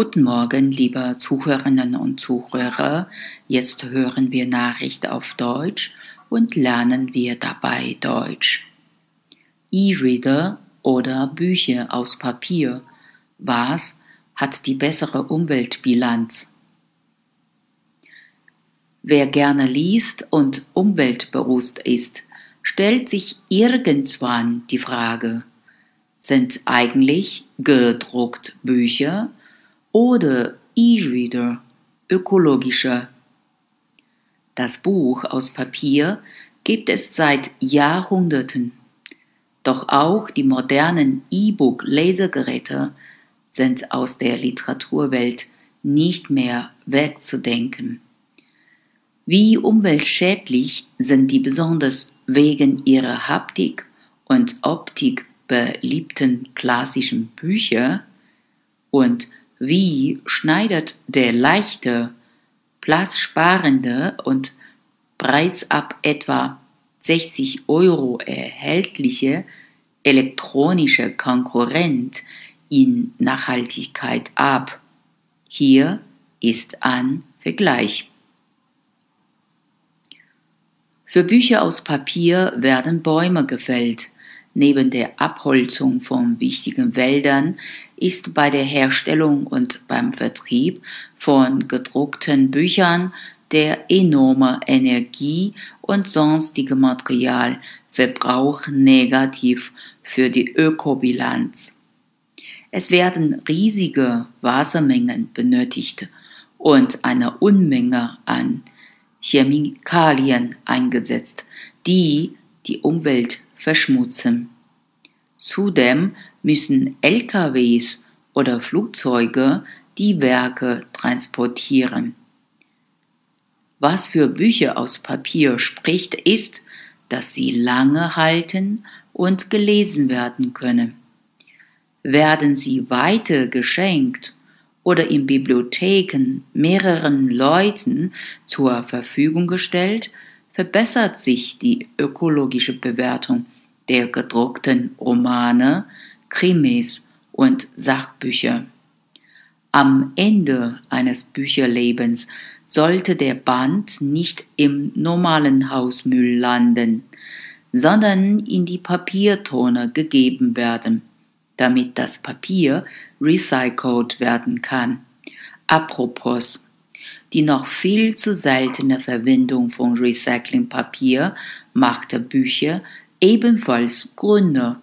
Guten Morgen, liebe Zuhörerinnen und Zuhörer. Jetzt hören wir Nachricht auf Deutsch und lernen wir dabei Deutsch. E-Reader oder Bücher aus Papier. Was hat die bessere Umweltbilanz? Wer gerne liest und umweltbewusst ist, stellt sich irgendwann die Frage, sind eigentlich gedruckt Bücher oder E-Reader ökologischer. Das Buch aus Papier gibt es seit Jahrhunderten. Doch auch die modernen E-Book-Lesegeräte sind aus der Literaturwelt nicht mehr wegzudenken. Wie umweltschädlich sind die besonders wegen ihrer Haptik und Optik beliebten klassischen Bücher und wie schneidet der leichte, platzsparende und bereits ab etwa 60 Euro erhältliche elektronische Konkurrent in Nachhaltigkeit ab. Hier ist ein Vergleich. Für Bücher aus Papier werden Bäume gefällt, Neben der Abholzung von wichtigen Wäldern ist bei der Herstellung und beim Vertrieb von gedruckten Büchern der enorme Energie- und sonstige Materialverbrauch negativ für die Ökobilanz. Es werden riesige Wassermengen benötigt und eine Unmenge an Chemikalien eingesetzt, die die Umwelt verschmutzen. Zudem müssen LKWs oder Flugzeuge die Werke transportieren. Was für Bücher aus Papier spricht, ist, dass sie lange halten und gelesen werden können. Werden sie weiter geschenkt oder in Bibliotheken mehreren Leuten zur Verfügung gestellt, verbessert sich die ökologische Bewertung der gedruckten Romane, Krimis und Sachbücher. Am Ende eines Bücherlebens sollte der Band nicht im normalen Hausmüll landen, sondern in die Papiertonne gegeben werden, damit das Papier recycelt werden kann. Apropos, die noch viel zu seltene Verwendung von Recyclingpapier machte Bücher ebenfalls grüner